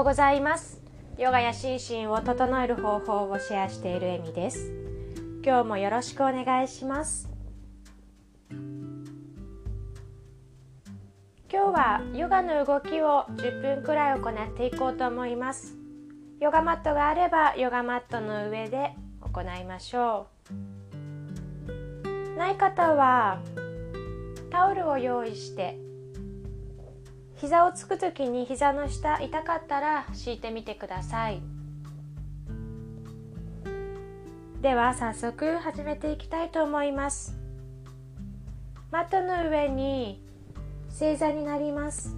うございます。ヨガや心身を整える方法をシェアしているエミです。今日もよろしくお願いします。今日はヨガの動きを10分くらい行っていこうと思います。ヨガマットがあればヨガマットの上で行いましょう。ない方はタオルを用意して膝をつく時に膝の下痛かったら敷いてみてください。では早速始めていきたいと思います。マットの上に正座になります。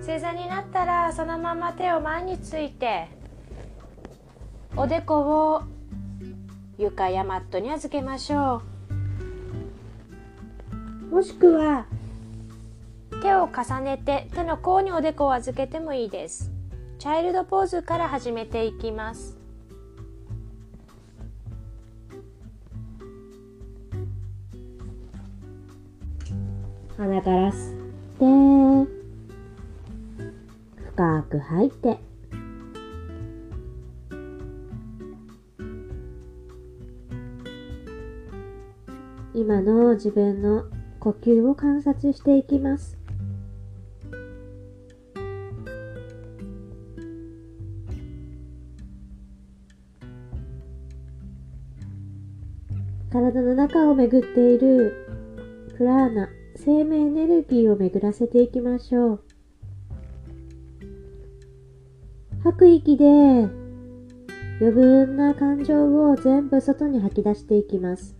正座になったらそのまま手を前についておでこを床やマットに預けましょう。もしくは手を重ねて手の甲におでこを預けてもいいです。チャイルドポーズから始めていきます。鼻から吸って深く吐いて。今の自分の呼吸を観察していきます。体の中を巡っているプラーナ生命エネルギーを巡らせていきましょう。吐く息で余分な感情を全部外に吐き出していきます。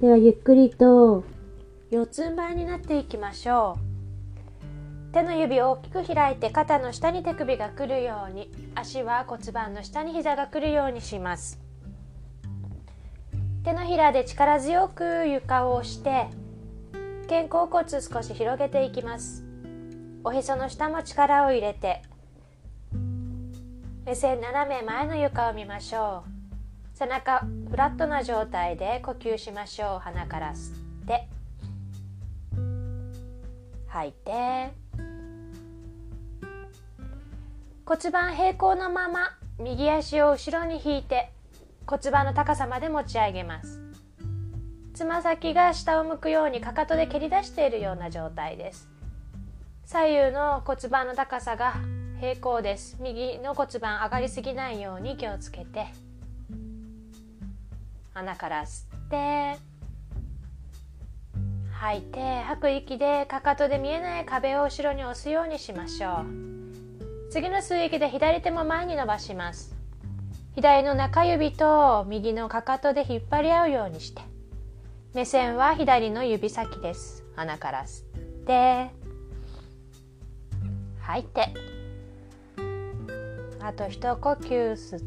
ではゆっくりと四つん這いになっていきましょう。手の指を大きく開いて肩の下に手首が来るように足は骨盤の下に膝が来るようにします。手のひらで力強く床を押して肩甲骨少し広げていきます。おへその下も力を入れて目線斜め前の床を見ましょう。背中フラットな状態で呼吸しましょう。鼻から吸って吐いて。骨盤平行のまま右足を後ろに引いて骨盤の高さまで持ち上げます。つま先が下を向くようにかかとで蹴り出しているような状態です。左右の骨盤の高さが平行です。右の骨盤上がりすぎないように気をつけて。鼻から吸って吐いて吐く息でかかとで見えない壁を後ろに押すようにしましょう。次の吸う息で左手も前に伸ばします。左の中指と右のかかとで引っ張り合うようにして。目線は左の指先です。鼻から吸って。吐いて。あと一呼吸吸っ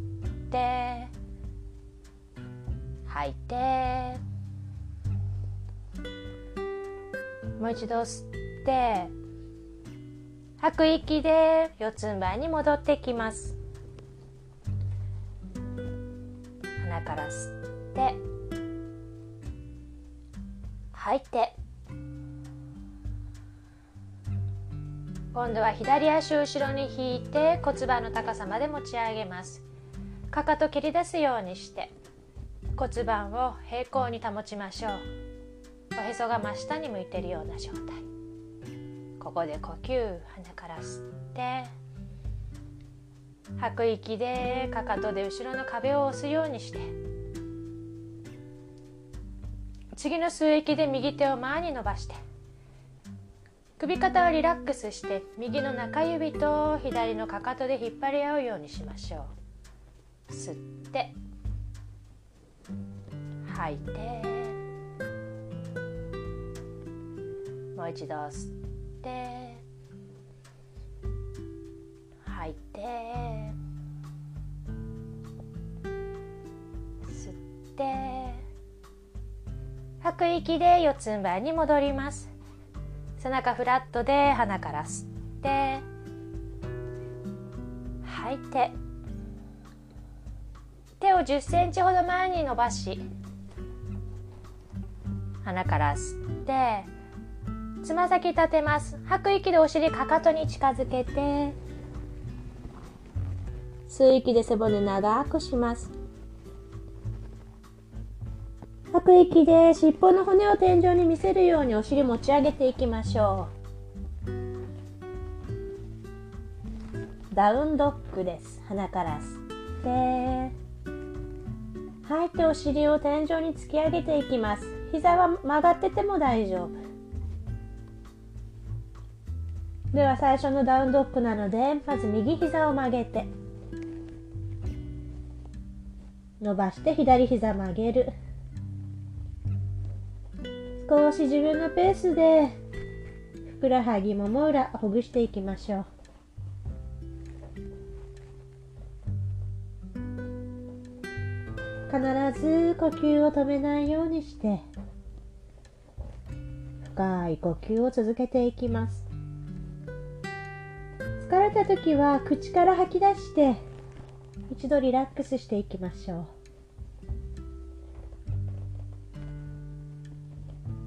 て。吐いて。もう一度吸って。吐く息で四つん這いに戻ってきます。鼻から吸って吐いて。今度は左足を後ろに引いて骨盤の高さまで持ち上げます。かかと蹴り出すようにして骨盤を平行に保ちましょう。おへそが真下に向いているような状態。ここで呼吸鼻から吸って吐く息でかかとで後ろの壁を押すようにして次の吸う息で右手を前に伸ばして首肩をリラックスして右の中指と左のかかとで引っ張り合うようにしましょう。吸って吐いてもう一度吸ってて吐いて吸って吐く息で四つん這いに戻ります。背中フラットで鼻から吸って吐いて手を10センチほど前に伸ばし鼻から吸ってつま先立てます。吐く息でお尻かかとに近づけて。吸う息で背骨長くします。吐く息で尻尾の骨を天井に見せるようにお尻持ち上げていきましょう。ダウンドッグです。鼻から吸って。吐いてお尻を天井に突き上げていきます。膝は曲がってても大丈夫。では最初のダウンドッグなのでまず右膝を曲げて伸ばして左膝曲げる。少し自分のペースでふくらはぎもも裏ほぐしていきましょう。必ず呼吸を止めないようにして深い呼吸を続けていきます。れた時は口から吐き出して一度リラックスしていきましょう。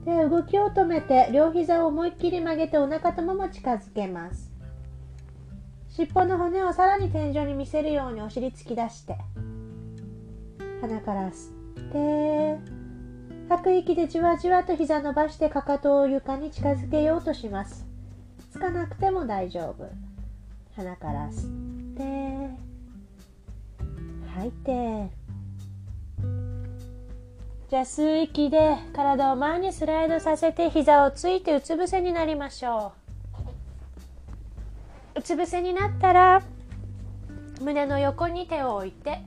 で動きを止めて両膝を思いっきり曲げてお腹ともも近づけます。尻尾の骨をさらに天井に見せるようにお尻突き出して鼻から吸って吐く息でじわじわと膝伸ばしてかかとを床に近づけようとします。つかなくても大丈夫。鼻から吸って吐いて。じゃあ吸う息で体を前にスライドさせて膝をついてうつ伏せになりましょう。うつ伏せになったら胸の横に手を置いて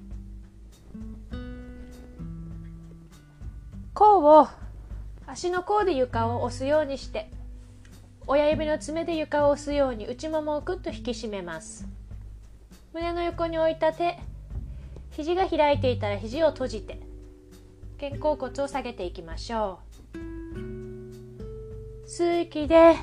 甲を足の甲で床を押すようにして親指の爪で床を押すように内ももをぐっと引き締めます。胸の横に置いた手肘が開いていたら肘を閉じて肩甲骨を下げていきましょう。吸う息で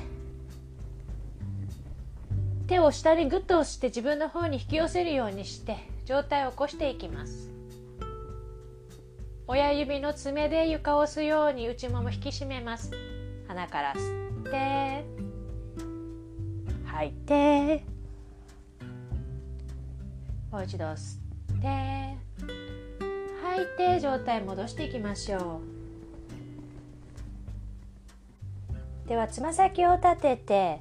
手を下にグッと押して自分の方に引き寄せるようにして上体を起こしていきます。親指の爪で床を押すように内もも引き締めます。鼻から吸ってて吐いて。もう一度吸って。吐いて状態戻していきましょう。ではつま先を立てて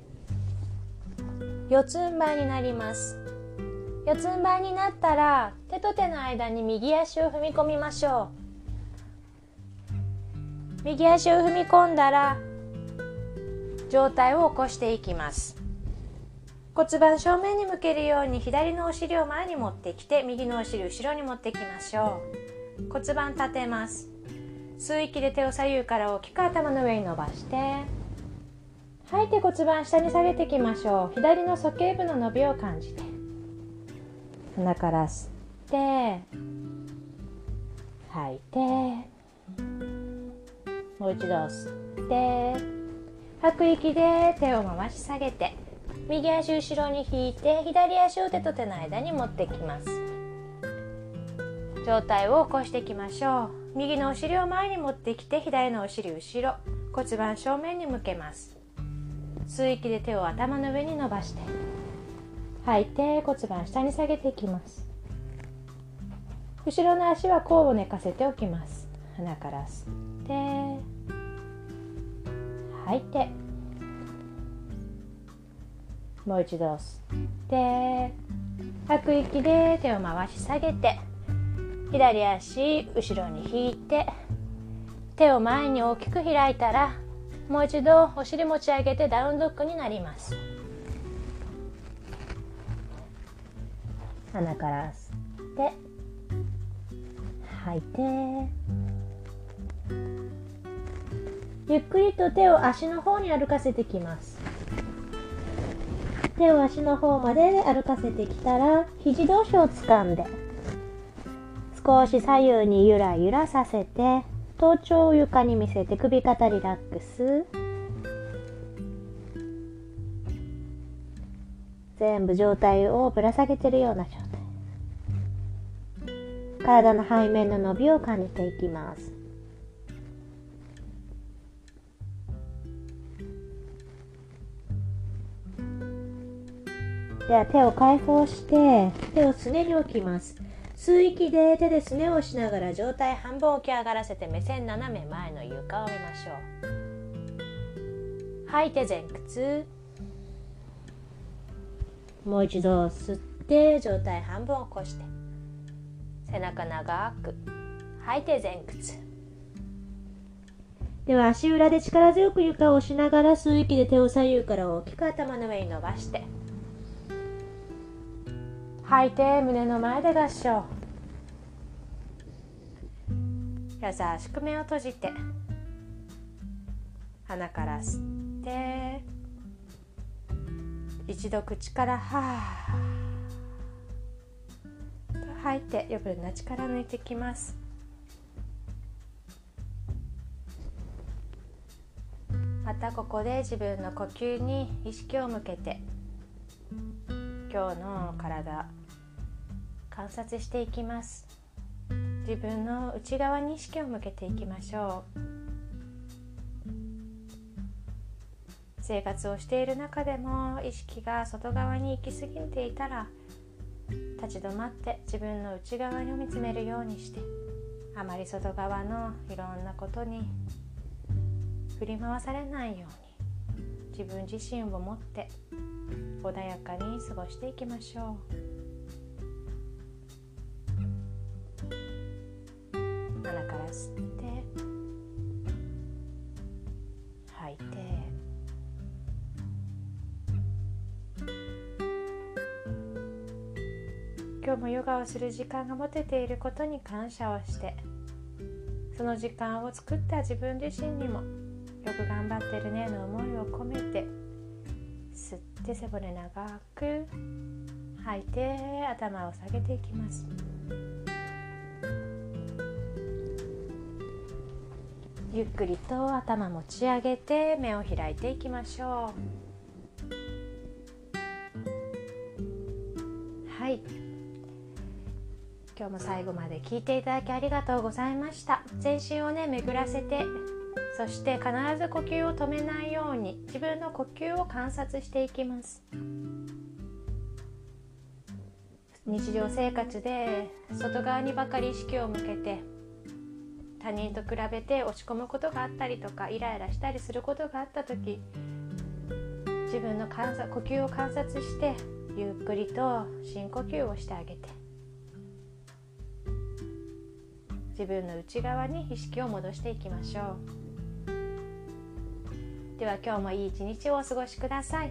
四つん這いになります。四つん這いになったら手と手の間に右足を踏み込みましょう。右足を踏み込んだら上体を起こしていきます。骨盤正面に向けるように左のお尻を前に持ってきて右のお尻後ろに持ってきましょう。骨盤立てます。吸う息で手を左右から大きく頭の上に伸ばして吐いて骨盤下に下げていきましょう。左の鼠径部の伸びを感じて鼻から吸って吐いてもう一度吸って吐く息で手を回し下げて右足後ろに引いて左足を手と手の間に持ってきます。上体を起こしていきましょう。右のお尻を前に持ってきて左のお尻後ろ骨盤正面に向けます。吸う息で手を頭の上に伸ばして吐いて骨盤下に下げていきます。後ろの足は甲を寝かせておきます。鼻から吸って吐いて。もう一度吸って。吐く息で手を回し下げて。左足後ろに引いて。手を前に大きく開いたらもう一度お尻持ち上げてダウンドッグになります。鼻から吸って。吐いて。ゆっくりと手を足の方に歩かせてきます。手を足の方まで歩かせてきたら肘同士を掴んで少し左右にゆらゆらさせて頭頂を床に見せて首肩リラックス。全部上体をぶら下げてるような状態。体の背面の伸びを感じていきます。では手を解放して手をすねに置きます。吸う息で手ですねをしながら上体半分起き上がらせて目線斜め前の床を見ましょう。吐いて前屈。もう一度吸って上体半分起こして。背中長く。吐いて前屈。では足裏で力強く床を押しながら吸う息で手を左右から大きく頭の上に伸ばして。吐いて胸の前で合掌優しく目を閉じて。鼻から吸って。一度口からはーと吐いて余分な力抜いてきます。またここで自分の呼吸に意識を向けて。今日の体。観察していきます自分の内側に意識を向けていきましょう生活をしている中でも意識が外側に行き過ぎていたら立ち止まって自分の内側に見つめるようにしてあまり外側のいろんなことに振り回されないように自分自身を持って穏やかに過ごしていきましょう。する時間が持てていることに感謝をしてその時間を作った自分自身にもよく頑張ってるねの思いを込めて吸って背骨長く吐いて頭を下げていきます。ゆっくりと頭持ち上げて目を開いていきましょうはい今日も最後まで聞いていただきありがとうございました。全身をね巡らせてそして必ず呼吸を止めないように自分の呼吸を観察していきます。日常生活で外側にばかり意識を向けて他人と比べて落ち込むことがあったりとかイライラしたりすることがあった時自分の観察呼吸を観察してゆっくりと深呼吸をしてあげて。自分の内側に意識を戻していきましょう。では今日もいい一日をお過ごしください。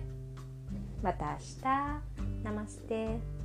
また明日。ナマステ。